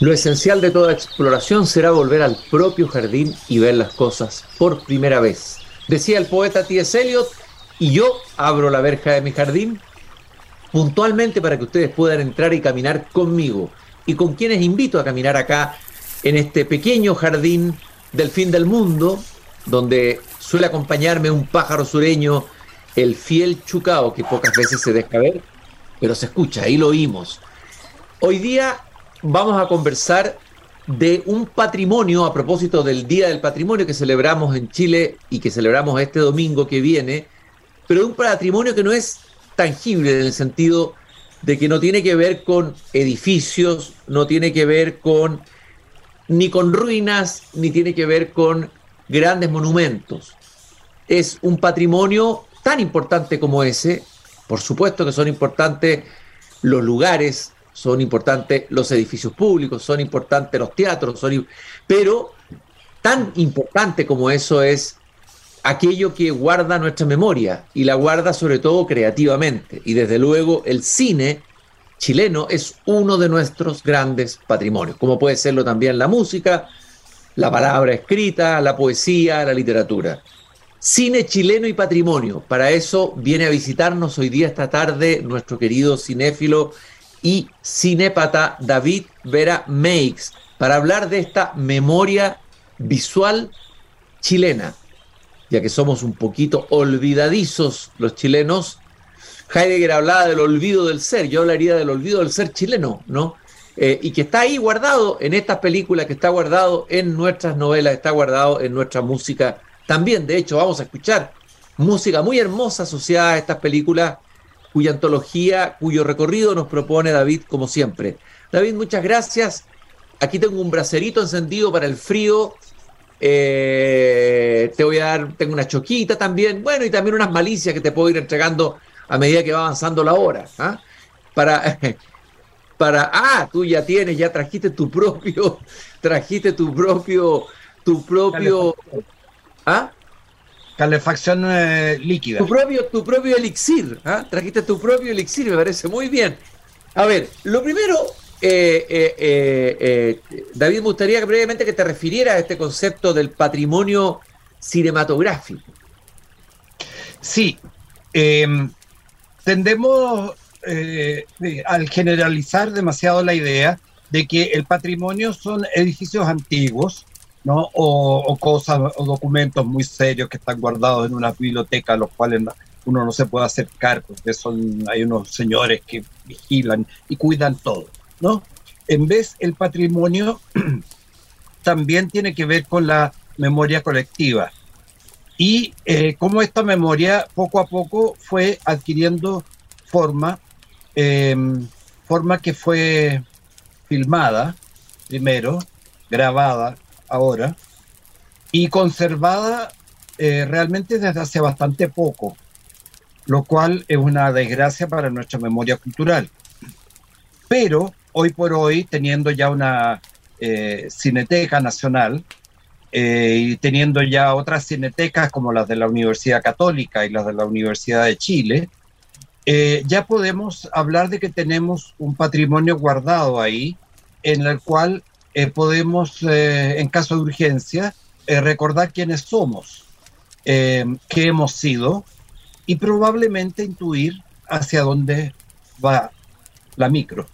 Lo esencial de toda exploración será volver al propio jardín y ver las cosas por primera vez. Decía el poeta T.S. Eliot, y yo abro la verja de mi jardín puntualmente para que ustedes puedan entrar y caminar conmigo y con quienes invito a caminar acá en este pequeño jardín del fin del mundo, donde suele acompañarme un pájaro sureño, el fiel chucao, que pocas veces se deja ver, pero se escucha, ahí lo oímos. Hoy día vamos a conversar de un patrimonio a propósito del Día del Patrimonio que celebramos en Chile y que celebramos este domingo que viene, pero un patrimonio que no es tangible en el sentido de que no tiene que ver con edificios, no tiene que ver con ni con ruinas, ni tiene que ver con grandes monumentos. Es un patrimonio tan importante como ese, por supuesto que son importantes los lugares, son importantes los edificios públicos, son importantes los teatros, son, pero tan importante como eso es aquello que guarda nuestra memoria y la guarda sobre todo creativamente. Y desde luego el cine chileno es uno de nuestros grandes patrimonios, como puede serlo también la música, la palabra escrita, la poesía, la literatura. Cine chileno y patrimonio. Para eso viene a visitarnos hoy día, esta tarde, nuestro querido cinéfilo y cinépata David Vera Meix, para hablar de esta memoria visual chilena ya que somos un poquito olvidadizos los chilenos. Heidegger hablaba del olvido del ser, yo hablaría del olvido del ser chileno, ¿no? Eh, y que está ahí guardado en estas películas, que está guardado en nuestras novelas, está guardado en nuestra música también. De hecho, vamos a escuchar música muy hermosa asociada a estas películas, cuya antología, cuyo recorrido nos propone David, como siempre. David, muchas gracias. Aquí tengo un bracerito encendido para el frío eh, te voy a dar, tengo una choquita también, bueno, y también unas malicias que te puedo ir entregando a medida que va avanzando la hora. ¿ah? Para, para, ah, tú ya tienes, ya trajiste tu propio, trajiste tu propio, tu propio, ¿ah? Calefacción eh, líquida. Tu propio, tu propio elixir, ¿ah? trajiste tu propio elixir, me parece muy bien. A ver, lo primero, eh, eh, David, me gustaría brevemente que te refirieras a este concepto del patrimonio cinematográfico. Sí, em, tendemos al generalizar demasiado la idea de que el patrimonio son edificios antiguos, ¿no? O, cosas o documentos muy serios que están guardados en una biblioteca, a los cuales uno no se puede acercar, porque son, hay unos señores que vigilan y cuidan todo. ¿no? En vez, el patrimonio también tiene que ver con la memoria colectiva y eh, cómo esta memoria poco a poco fue adquiriendo forma, em, forma que fue filmada primero, grabada ahora y conservada eh, realmente desde hace bastante poco, lo cual es una desgracia para nuestra memoria cultural. Pero hoy por hoy, teniendo ya una eh, cineteca nacional eh, y teniendo ya otras cinetecas como las de la Universidad Católica y las de la Universidad de Chile, ya podemos hablar de que tenemos un patrimonio guardado ahí en el cual podemos, en caso de urgencia, recordar quiénes somos, qué hemos sido y probablemente intuir hacia dónde va la micro.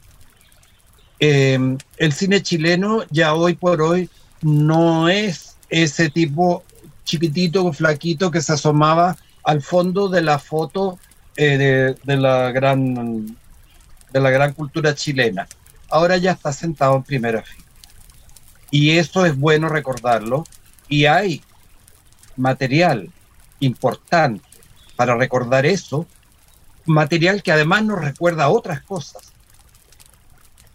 Em, el cine chileno ya hoy por hoy no es ese tipo chiquitito, flaquito que se asomaba al fondo de la foto eh, de, la gran, de la gran cultura chilena. Ahora ya está sentado en primera fila. Y eso es bueno recordarlo. Y hay material importante para recordar eso, material que además nos recuerda otras cosas.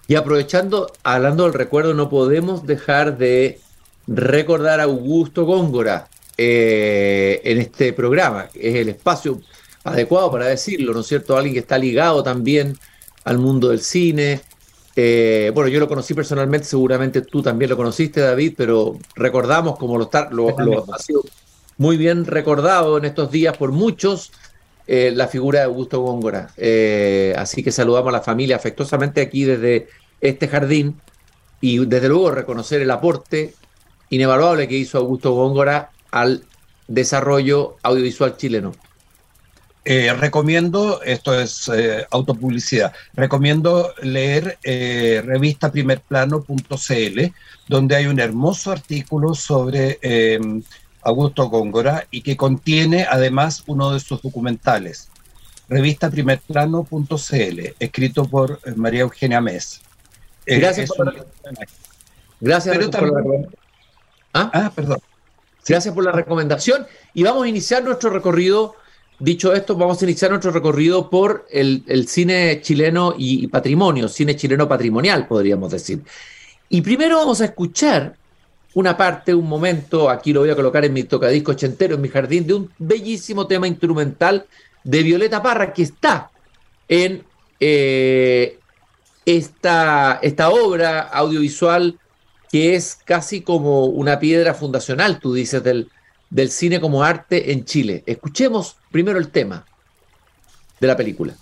Y aprovechando, hablando del recuerdo, no podemos dejar de recordar a Augusto Góngora eh, en este programa. Es el espacio adecuado para decirlo, ¿no es cierto? Alguien que está ligado también al mundo del cine. Eh, bueno, yo lo conocí personalmente, seguramente tú también lo conociste, David, pero recordamos como lo, está, lo, ha sido muy bien recordado en estos días por muchos. Eh, la figura de Augusto Góngora. así que saludamos a la familia afectuosamente aquí desde este jardín y desde luego reconocer el aporte inevaluable que hizo Augusto Góngora al desarrollo audiovisual chileno. Eh, recomiendo, esto es eh, autopublicidad, recomiendo leer eh, revista primerplano.cl, donde hay un hermoso artículo sobre em, Augusto Góngora y que contiene además uno de sus documentales, revista primerplano.cl, escrito por María Eugenia Mes. Gracias, por, la... Gracias ¿Ah? ¿Ah? perdón. Gracias por la recomendación y vamos a iniciar nuestro recorrido Dicho esto, vamos a iniciar nuestro recorrido por el, cine chileno y, patrimonio, cine chileno patrimonial, podríamos decir. Y primero vamos a escuchar una parte, un momento, aquí lo voy a colocar en mi tocadisco ochentero, en mi jardín, de un bellísimo tema instrumental de Violeta Parra que está en eh, esta, esta obra audiovisual que es casi como una piedra fundacional, tú dices, del, del cine como arte en Chile. Escuchemos primero el tema de la película.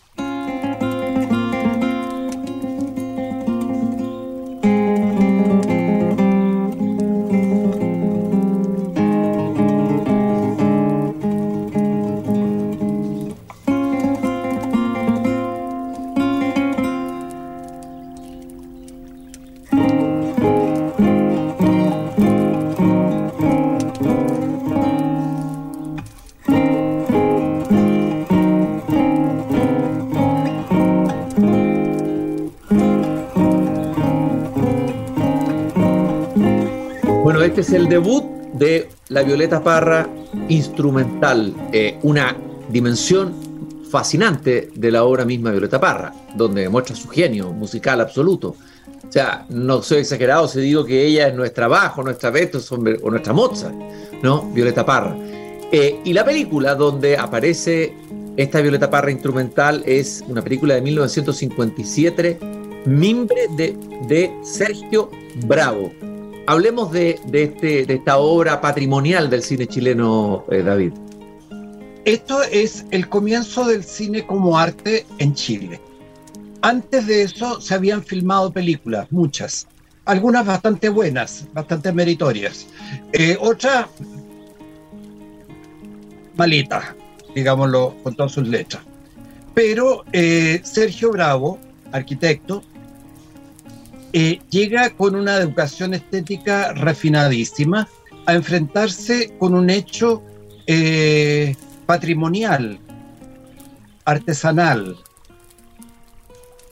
Es el debut de La Violeta Parra instrumental, eh, una dimensión fascinante de la obra misma Violeta Parra, donde demuestra su genio musical absoluto. O sea, no soy exagerado si digo que ella es nuestra Bajo, nuestra Beto o nuestra Mozart, ¿no? Violeta Parra. Eh, y la película donde aparece esta Violeta Parra instrumental es una película de 1957, Mimbre de Sergio Bravo. Hablemos de, este, de esta obra patrimonial del cine chileno, eh, David. Esto es el comienzo del cine como arte en Chile. Antes de eso se habían filmado películas, muchas, algunas bastante buenas, bastante meritorias, eh, otras malitas, digámoslo con todas sus letras. Pero eh, Sergio Bravo, arquitecto, eh, llega con una educación estética refinadísima a enfrentarse con un hecho eh, patrimonial, artesanal.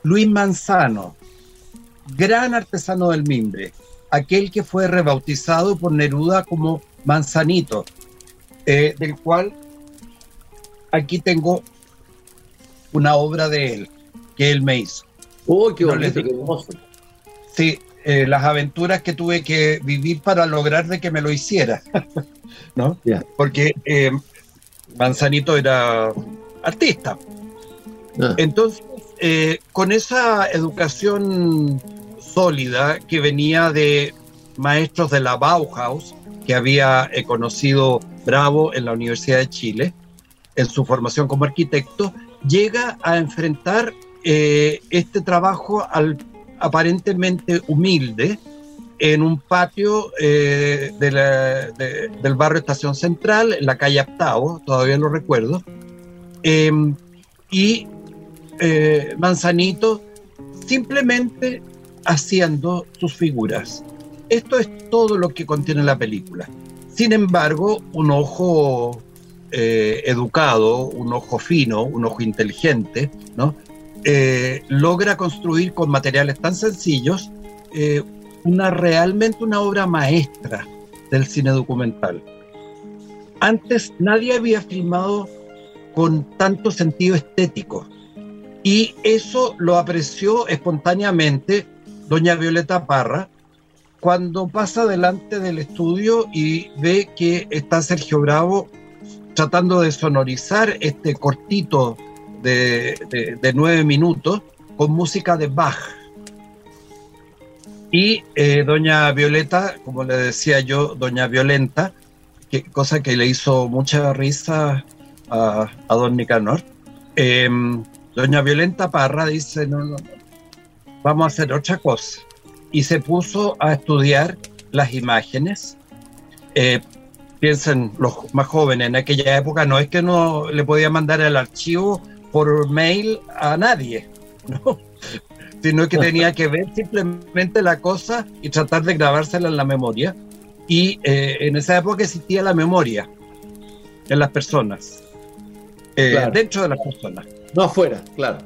Luis Manzano, gran artesano del mimbre, aquel que fue rebautizado por Neruda como Manzanito, eh, del cual aquí tengo una obra de él que él me hizo. ¡Uy, qué bonito, qué hermoso! Sí, eh, las aventuras que tuve que vivir para lograr de que me lo hiciera, ¿no? Porque eh, Manzanito era artista. Ah. Entonces, eh, con esa educación sólida que venía de maestros de la Bauhaus, que había conocido Bravo en la Universidad de Chile, en su formación como arquitecto, llega a enfrentar este trabajo al aparentemente humilde en un patio eh, del barrio Estación Central, en la calle Aptao, todavía lo recuerdo, em, y eh, Manzanito simplemente haciendo sus figuras. Esto es todo lo que contiene la película. Sin embargo, un ojo eh, educado, un ojo fino, un ojo inteligente, ¿no? Eh, logra construir con materiales tan sencillos eh, una realmente una obra maestra del cine documental. Antes nadie había filmado con tanto sentido estético y eso lo apreció espontáneamente doña Violeta Parra cuando pasa delante del estudio y ve que está Sergio Bravo tratando de sonorizar este cortito de, nueve minutos con música de Bach. Y eh, doña Violeta, como le decía yo, doña Violenta, que, cosa que le hizo mucha risa a, don Nicanor, em, doña Violenta Parra dice, no, no, vamos a hacer otra cosa. y se puso a estudiar las imágenes. Eh, piensen los más jóvenes, en aquella época no es que no le podía mandar el archivo por mail a nadie, ¿no? sino que tenía que ver simplemente la cosa y tratar de grabársela en la memoria. Y eh, en esa época existía la memoria en las personas, eh, dentro de las personas. No afuera, claro.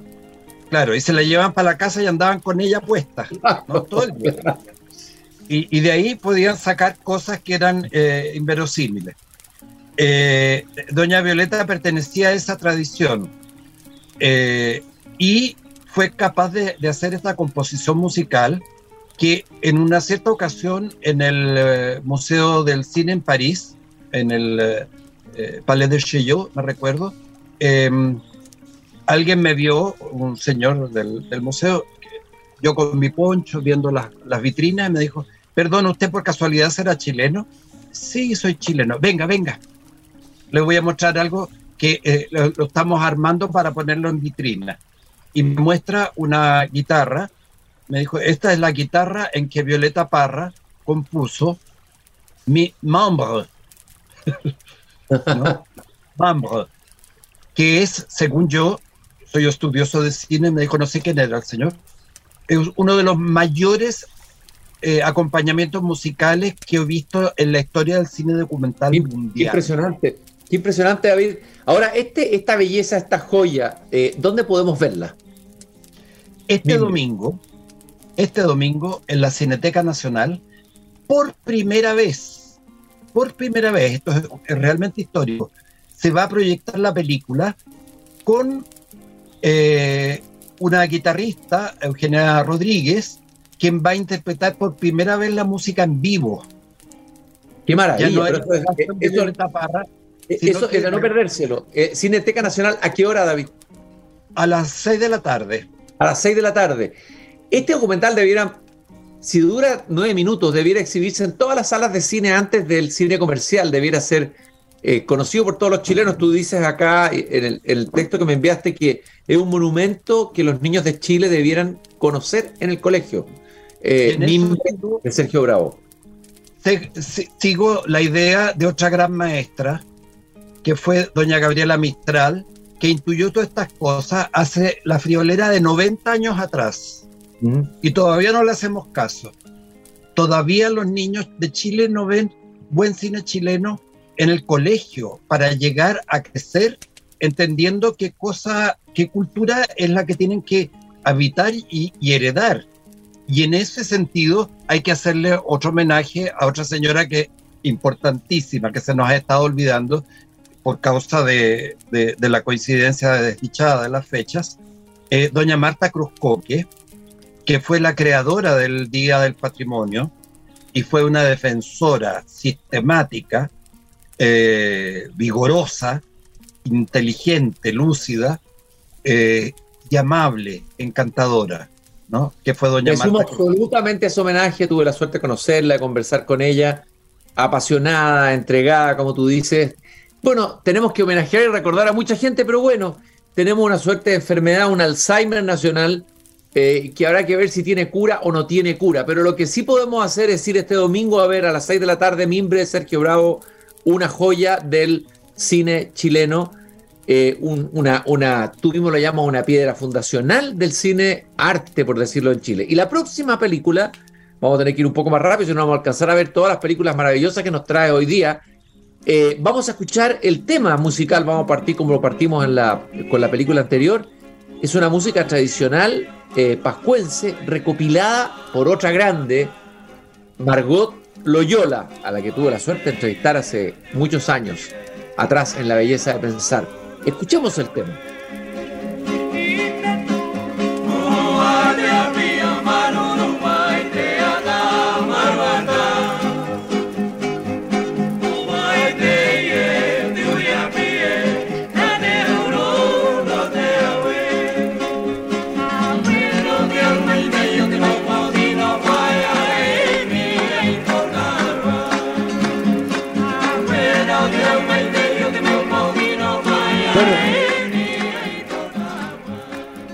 Claro, y se la llevaban para la casa y andaban con ella puesta, Todo el día. Y, de ahí podían sacar cosas que eran eh, inverosímiles. Eh, Doña Violeta pertenecía a esa tradición eh, y fue capaz de, hacer esta composición musical que en una cierta ocasión en el Museo del Cine en París, en el Palais de Chaillot, me recuerdo, em, alguien me vio, un señor del, museo, yo con mi poncho viendo las, las vitrinas, me dijo, Perdón, ¿usted por casualidad será chileno? Sí, soy chileno. Venga, venga. Le voy a mostrar algo que eh, lo, estamos armando para ponerlo en vitrina. Y me muestra una guitarra. Me dijo, esta es la guitarra en que Violeta Parra compuso mi membre. Membre. Que es, según yo, soy estudioso de cine, me dijo, no sé quién era el señor, es uno de los mayores eh, acompañamientos musicales que he visto en la historia del cine documental mundial. Impresionante, qué impresionante, David. Ahora, este, esta belleza, esta joya, eh, ¿dónde podemos verla? Este domingo, este domingo en la Cineteca Nacional, por primera vez, por primera vez, esto es, realmente histórico, se va a proyectar la película con eh, una guitarrista, Eugenia Rodríguez, quien va a interpretar por primera vez la música en vivo. Qué maravilla. Ya no eso, eso, eso es de no perdérselo. Eh, Cineteca Nacional, ¿a qué hora, David? A las 6 de la tarde. A las 6 de la tarde. Este documental debiera, si dura nueve minutos, debiera exhibirse en todas las salas de cine antes del cine comercial, debiera ser eh, conocido por todos los chilenos. Tú dices acá en el, en el, texto que me enviaste que es un monumento que los niños de Chile debieran conocer en el colegio eh, de Sergio Bravo. Sigo la idea de otra gran maestra, que fue doña Gabriela Mistral, que intuyó todas estas cosas hace la friolera de 90 años atrás. Y todavía no le hacemos caso. Todavía los niños de Chile no ven buen cine chileno en el colegio para llegar a crecer entendiendo qué cosa, qué cultura es la que tienen que habitar y heredar. Y en ese sentido hay que hacerle otro homenaje a otra señora que importantísima, que se nos ha estado olvidando por causa de, la coincidencia desdichada de las fechas, eh, doña Marta Cruzcoque, que fue la creadora del Día del Patrimonio y fue una defensora sistemática, eh, vigorosa, inteligente, lúcida eh, y amable, encantadora. Que fue doña Me absolutamente ese homenaje, tuve la suerte de conocerla, de conversar con ella, apasionada, entregada, como tú dices. Bueno, tenemos que homenajear y recordar a mucha gente, pero bueno, tenemos una suerte de enfermedad, un Alzheimer nacional, eh, que habrá que ver si tiene cura o no tiene cura. Pero lo que sí podemos hacer es ir este domingo a ver a las 6 de la tarde Mimbre Sergio Bravo, una joya del cine chileno eh, una, una, tú lo llamas una piedra fundacional del cine arte, por decirlo en Chile. Y la próxima película, vamos a tener que ir un poco más rápido, si no vamos a alcanzar a ver todas las películas maravillosas que nos trae hoy día. Eh, vamos a escuchar el tema musical, vamos a partir como lo partimos en la, con la película anterior. Es una música tradicional eh, pascuense recopilada por otra grande, Margot Loyola, a la que tuve la suerte de entrevistar hace muchos años atrás en La Belleza de Pensar. Escuchemos el tema.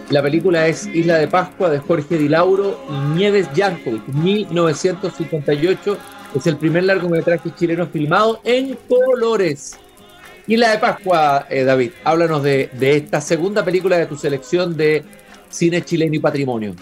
La película es Isla de Pascua de Jorge Di Lauro y Nieves Yankovic, 1958. Es el primer largometraje chileno filmado en colores. Isla de Pascua, eh, David, háblanos de, esta segunda película de tu selección de cine chileno y patrimonio.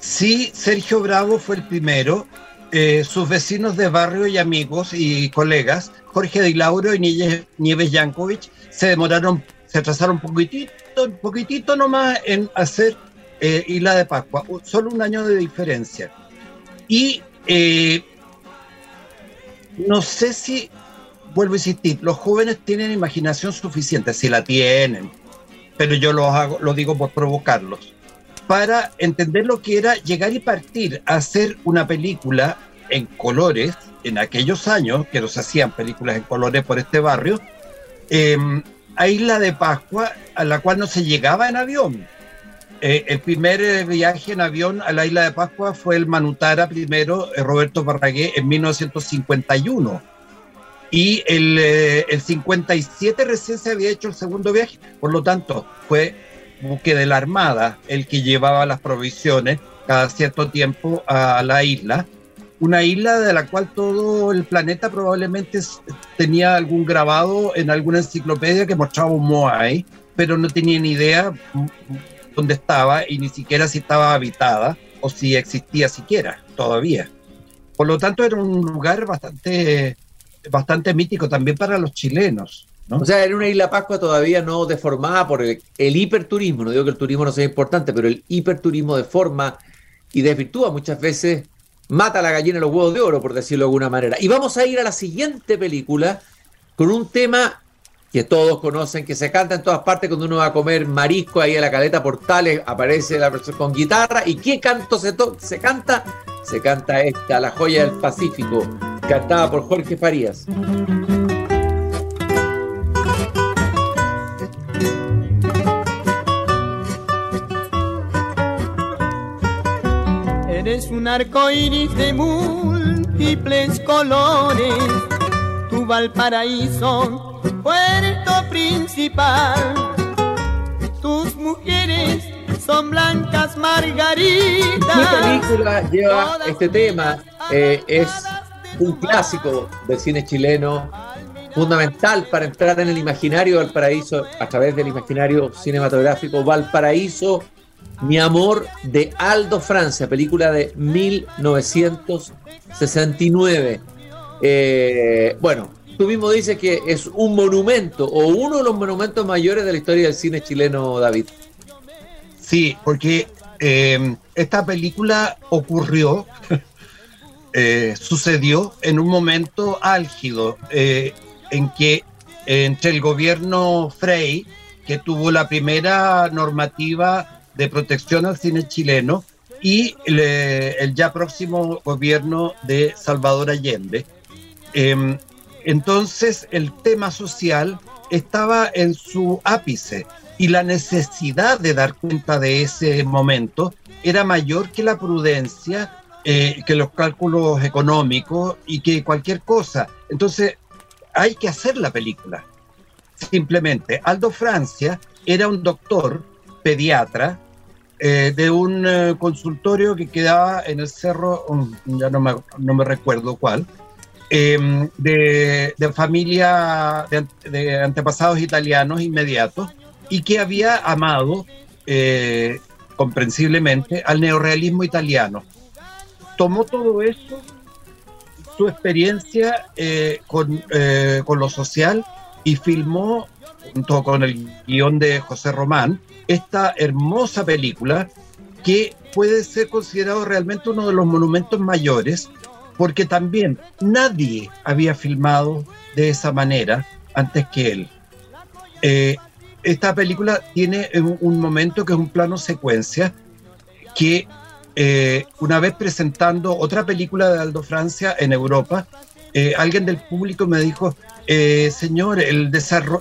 Sí, Sergio Bravo fue el primero. Eh, sus vecinos de barrio y amigos y colegas, Jorge Di Lauro y Nieves Yankovic, se demoraron, se atrasaron un poquitito, un poquitito nomás en hacer eh, Isla de Pascua, solo un año de diferencia. Y no sé si vuelvo a insistir, los jóvenes tienen imaginación suficiente, si la tienen, pero yo lo, hago, lo digo por provocarlos, para entender lo que era llegar y partir a hacer una película en colores, en aquellos años que nos hacían películas en colores por este barrio, em, a Isla de Pascua, a la cual no se llegaba en avión. Eh, el primer eh, viaje en avión a la Isla de Pascua fue el Manutara primero, eh, Roberto Barragué, en 1951 y el, eh, el 57 recién se había hecho el segundo viaje, por lo tanto fue buque de la Armada el que llevaba las provisiones cada cierto tiempo a la isla, una isla de la cual todo el planeta probablemente tenía algún grabado en alguna enciclopedia que mostraba un Moai, pero no tenía ni idea dónde estaba y ni siquiera si estaba habitada o si existía siquiera todavía. Por lo tanto era un lugar bastante bastante mítico también para los chilenos. O sea, en una isla Pascua todavía no deformada por el, hiperturismo, no digo que el turismo no sea importante, pero el hiperturismo deforma y desvirtúa muchas veces, mata la gallina los huevos de oro, por decirlo de alguna manera. Y vamos a ir a la siguiente película con un tema que todos conocen, que se canta en todas partes cuando uno va a comer marisco ahí a la caleta Portales, aparece la persona con guitarra. ¿Y qué canto se, se canta? Se canta esta, La joya del Pacífico, cantada por Jorge Farías. Eres un arco iris de múltiples colores, tu Valparaíso, puerto principal. Tus mujeres son blancas margaritas. ¿Qué película lleva este tema? Eh, es un clásico del cine chileno, fundamental para entrar en el imaginario Valparaíso a través del imaginario cinematográfico Valparaíso, Mi amor de Aldo Francia, película de 1969. Eh, bueno, tú mismo dices que es un monumento o uno de los monumentos mayores de la historia del cine chileno, David. Sí, porque eh, esta película ocurrió eh, sucedió en un momento álgido eh, en que entre el gobierno Frey, que tuvo la primera normativa de protección al cine chileno, y el, ya próximo gobierno de Salvador Allende. Em, entonces el tema social estaba en su ápice y la necesidad de dar cuenta de ese momento era mayor que la prudencia eh, que los cálculos económicos y que cualquier cosa. Entonces, hay que hacer la película. Simplemente, Aldo Francia era un doctor pediatra eh, de un eh, consultorio que quedaba en el cerro, ya no me, no me recuerdo cuál, em, de, de, familia de, de, antepasados italianos inmediatos y que había amado comprensiblemente al neorealismo italiano. Tomó todo eso, su experiencia eh, eh, con, lo social y filmó, junto con el guion de José Román, esta hermosa película que puede ser considerado realmente uno de los monumentos mayores, porque también nadie había filmado de esa manera antes que él. Eh, esta película tiene un momento que es un plano secuencia que eh, una vez presentando otra película de Aldo Francia en Europa, eh, alguien del público me dijo, eh, señor, el,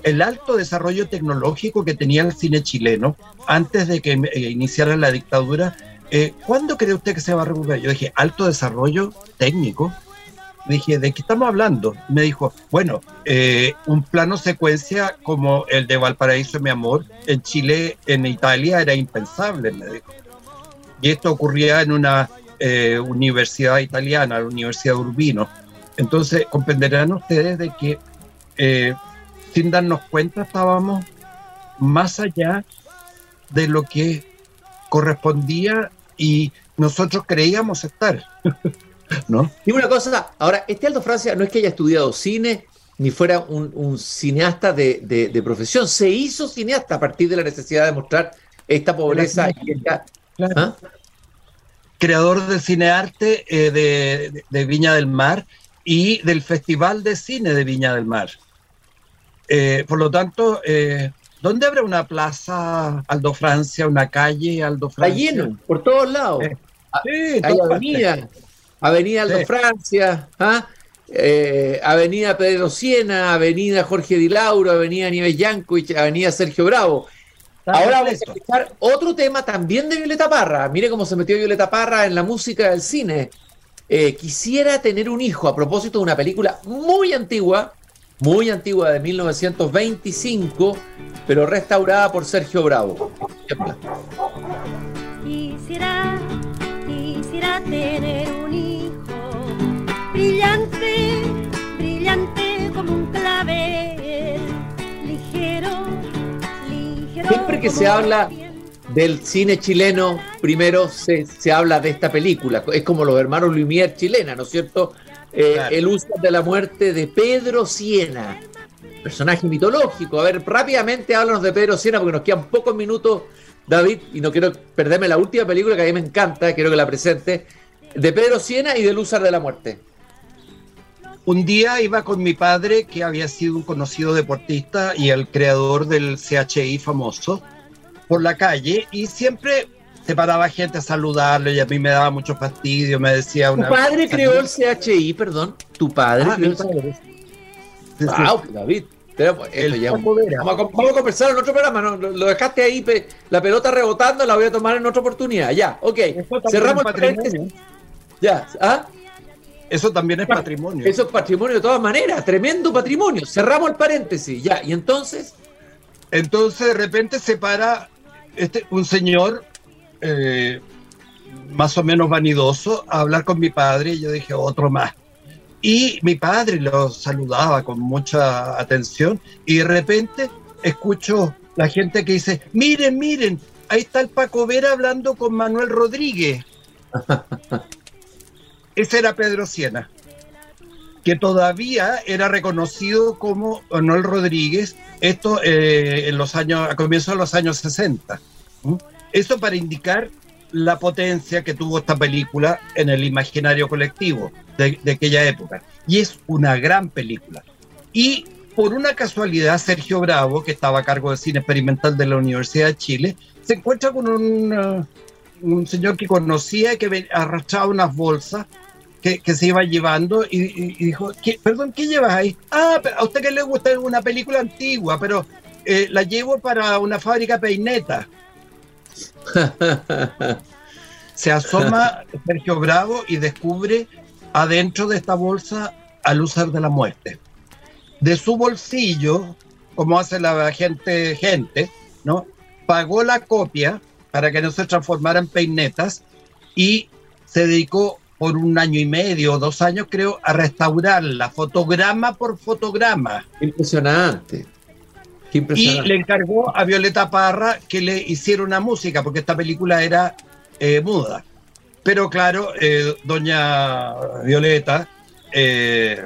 el alto desarrollo tecnológico que tenía el cine chileno antes de que iniciara la dictadura, ¿cuándo cree usted que se va a recuperar? Yo dije, alto desarrollo técnico. dije, ¿de qué estamos hablando? Me dijo, bueno, eh, un plano secuencia como el de Valparaíso, mi amor, en Chile, en Italia, era impensable, me dijo. Y esto ocurría en una eh, universidad italiana, la Universidad de Urbino. Entonces, comprenderán ustedes de que eh, sin darnos cuenta estábamos más allá de lo que correspondía y nosotros creíamos estar. ¿No? Y una cosa, ahora, este Aldo Francia no es que haya estudiado cine ni fuera un, cineasta de, profesión, se hizo cineasta a partir de la necesidad de mostrar esta pobreza y esta, ¿ah? Creador de cinearte eh, de, de, Viña del Mar y del Festival de Cine de Viña del Mar. Eh, por lo tanto, eh, ¿dónde habrá una plaza Aldo Francia, una calle Aldo Francia? Está lleno, por todos lados. sí, Hay avenida, Avenida Aldo Francia, ¿ah? Avenida Pedro Siena, Avenida Jorge Di Lauro, Avenida Nieves Yankovic, Avenida Sergio Bravo. Ahora vamos a escuchar otro tema también de Violeta Parra. Mire cómo se metió Violeta Parra en la música del cine. Eh, quisiera tener un hijo a propósito de una película muy antigua, muy antigua de 1925, pero restaurada por Sergio Bravo. Quisiera, quisiera tener un hijo brillante, brillante como un clavel, ligero Siempre que se habla del cine chileno, primero se, habla de esta película. Es como los hermanos Lumière chilena, ¿no es cierto? Eh, el uso de la muerte de Pedro Siena, personaje mitológico. A ver, rápidamente háblanos de Pedro Siena porque nos quedan pocos minutos, David, y no quiero perderme la última película que a mí me encanta, quiero que la presente, de Pedro Siena y del Usar de la Muerte. Un día iba con mi padre, que había sido un conocido deportista y el creador del CHI famoso, por la calle y siempre se paraba gente a saludarle y a mí me daba mucho fastidio, me decía una... ¿Tu padre creó el CHI, perdón? ¿Tu padre ah, creó el Wow, David. vamos, a, conversar en otro programa, ¿no? lo, dejaste ahí, la pelota rebotando, la voy a tomar en otra oportunidad. Ya, ok. Cerramos el patrimonio. Ya, ¿ah? Eso también es patrimonio. Eso es patrimonio de todas maneras, tremendo patrimonio. Cerramos el paréntesis, ya. ¿Y entonces? Entonces de repente se para este, un señor eh, más o menos vanidoso a hablar con mi padre y yo dije, otro más. Y mi padre lo saludaba con mucha atención y de repente escucho la gente que dice, miren, miren, ahí está el Paco Vera hablando con Manuel Rodríguez. Ese era Pedro Siena, que todavía era reconocido como Manuel Rodríguez, esto eh, en los años, a comienzos de los años 60. Esto para indicar la potencia que tuvo esta película en el imaginario colectivo de, aquella época. Y es una gran película. Y por una casualidad, Sergio Bravo, que estaba a cargo de cine experimental de la Universidad de Chile, se encuentra con un, uh, un señor que conocía y que arrastraba unas bolsas que, se iba llevando y, dijo, perdón, ¿qué llevas ahí? Ah, a usted que le gusta una película antigua, pero eh, la llevo para una fábrica peineta. se asoma Sergio Bravo y descubre adentro de esta bolsa al usar de la muerte. De su bolsillo, como hace la gente, gente, ¿no? Pagó la copia para que no se transformara en peinetas y se dedicó por un año y medio, dos años creo, a restaurarla, fotograma por fotograma. Impresionante. Y le encargó a Violeta Parra que le hiciera una música, porque esta película era eh, muda. Pero claro, eh, doña Violeta eh,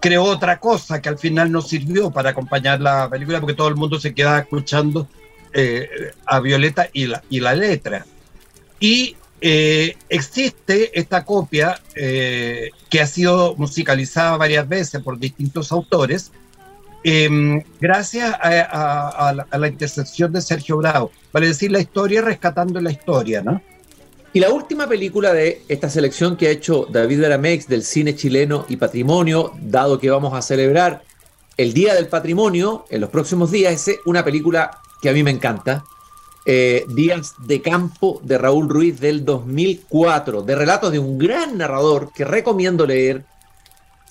creó otra cosa que al final no sirvió para acompañar la película, porque todo el mundo se quedaba escuchando a Violeta y la, y la letra. Y eh, existe esta copia eh, que ha sido musicalizada varias veces por distintos autores, em, gracias a, la, intersección de Sergio Bravo, vale decir la historia rescatando la historia, ¿no? Y la última película de esta selección que ha hecho David Aramex del cine chileno y patrimonio, dado que vamos a celebrar el Día del Patrimonio en los próximos días, es una película que a mí me encanta, eh, Días de Campo de Raúl Ruiz del 2004, de relatos de un gran narrador que recomiendo leer,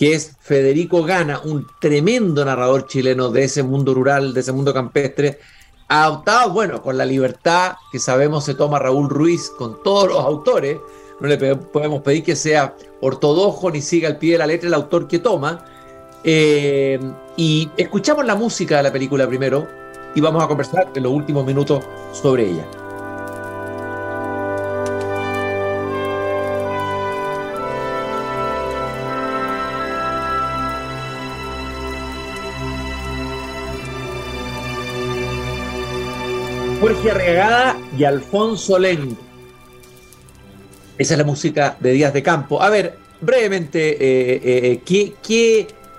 que es Federico Gana, un tremendo narrador chileno de ese mundo rural, de ese mundo campestre, adoptado, bueno, con la libertad que sabemos se toma Raúl Ruiz con todos los autores, no le podemos pedir que sea ortodoxo ni siga al pie de la letra el autor que toma. Eh, y escuchamos la música de la película primero y vamos a conversar en los últimos minutos sobre ella. Jorge y Alfonso Lengo. Esa es la música de Días de Campo. A ver, brevemente, eh, eh, ¿qué,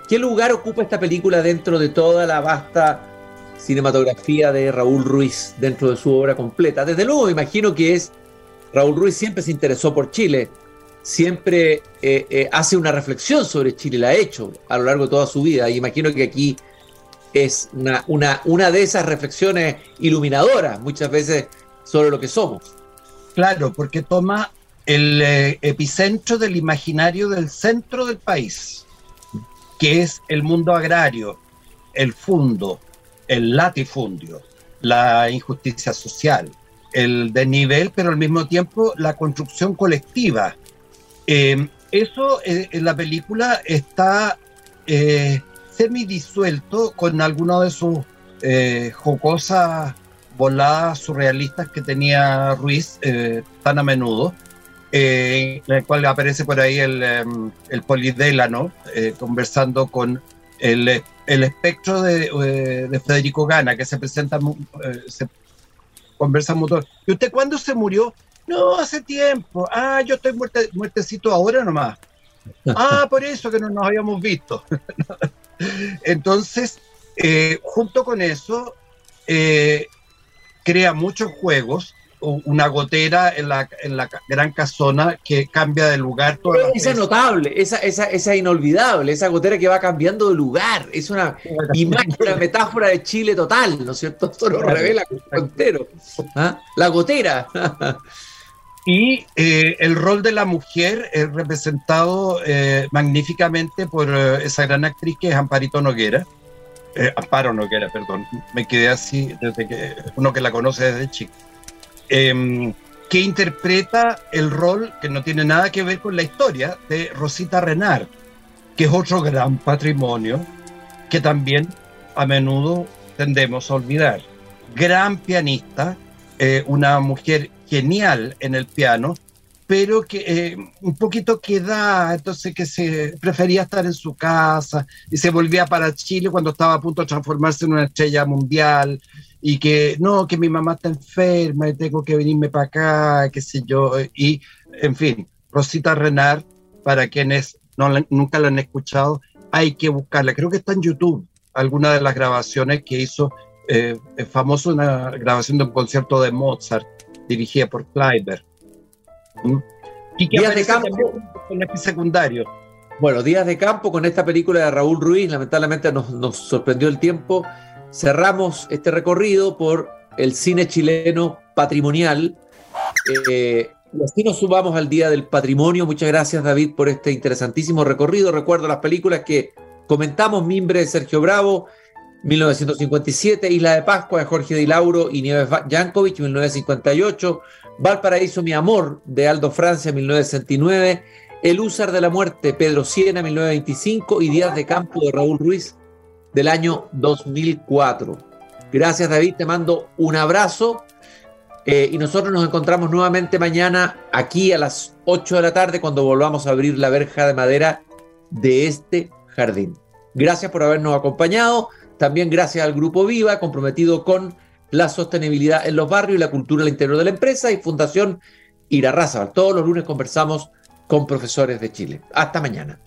qué, lugar ocupa esta película dentro de toda la vasta cinematografía de Raúl Ruiz, dentro de su obra completa? Desde luego, imagino que es, Raúl Ruiz siempre se interesó por Chile, siempre eh, hace una reflexión sobre Chile, la ha hecho a lo largo de toda su vida, y imagino que aquí es una, una, una de esas reflexiones iluminadoras muchas veces sobre lo que somos. Claro, porque toma el eh, epicentro del imaginario del centro del país, que es el mundo agrario, el fundo, el latifundio, la injusticia social, el desnivel, pero al mismo tiempo la construcción colectiva. Eh, eso eh, en la película está semi-disuelto con algunas de sus eh, jocosas voladas surrealistas que tenía Ruiz eh, tan a menudo, eh, en el cual aparece por ahí el, em, el polidélano conversando con el, el espectro de, de, Federico Gana, que se presenta, se conversa mucho. ¿Y usted cuándo se murió? No, hace tiempo. Ah, yo estoy muerte, muertecito ahora nomás. Ah, por eso que no nos habíamos visto. Entonces, eh, junto con eso, eh, crea muchos juegos, una gotera en la, en la gran casona que cambia de lugar. esa es notable, esa, esa, esa inolvidable, esa gotera que va cambiando de lugar. Es una imagen, una metáfora de Chile total, ¿no es cierto? Esto lo revela entero. ¿Ah? La gotera. Y eh, el rol de la mujer es representado eh, magníficamente por eh, esa gran actriz que es Amparito Noguera. Amparo Noguera, perdón. Me quedé así desde que uno que la conoce desde chico. Em, que interpreta el rol que no tiene nada que ver con la historia de Rosita Renard, que es otro gran patrimonio que también a menudo tendemos a olvidar. Gran pianista, una mujer genial en el piano, pero que eh, un poquito queda, entonces que se prefería estar en su casa y se volvía para Chile cuando estaba a punto de transformarse en una estrella mundial y que no, que mi mamá está enferma y tengo que venirme para acá, qué sé yo, y en fin, Rosita Renard, para quienes no nunca la han escuchado, hay que buscarla, creo que está en YouTube, alguna de las grabaciones que hizo, eh, famoso una grabación de un concierto de Mozart, dirigida por Kleiber. ¿Mm? Y que Días de campo con este secundario. Bueno, Días de campo con esta película de Raúl Ruiz, lamentablemente nos, sorprendió el tiempo. Cerramos este recorrido por el cine chileno patrimonial. Eh, y así nos subamos al Día del Patrimonio. Muchas gracias, David, por este interesantísimo recorrido. Recuerdo las películas que comentamos: Mimbre de Sergio Bravo, 1957, Isla de Pascua de Jorge Di Lauro y Nieves Jankovic, 1958, Valparaíso, mi amor, de Aldo Francia, 1969, El Húsar de la Muerte, Pedro Siena, 1925, y Días de Campo de Raúl Ruiz, del año 2004. Gracias, David, te mando un abrazo. Eh, y nosotros nos encontramos nuevamente mañana aquí a las 8 de la tarde cuando volvamos a abrir la verja de madera de este jardín. Gracias por habernos acompañado. También gracias al Grupo Viva, comprometido con la sostenibilidad en los barrios y la cultura al interior de la empresa y Fundación Irarraza. Todos los lunes conversamos con profesores de Chile. Hasta mañana.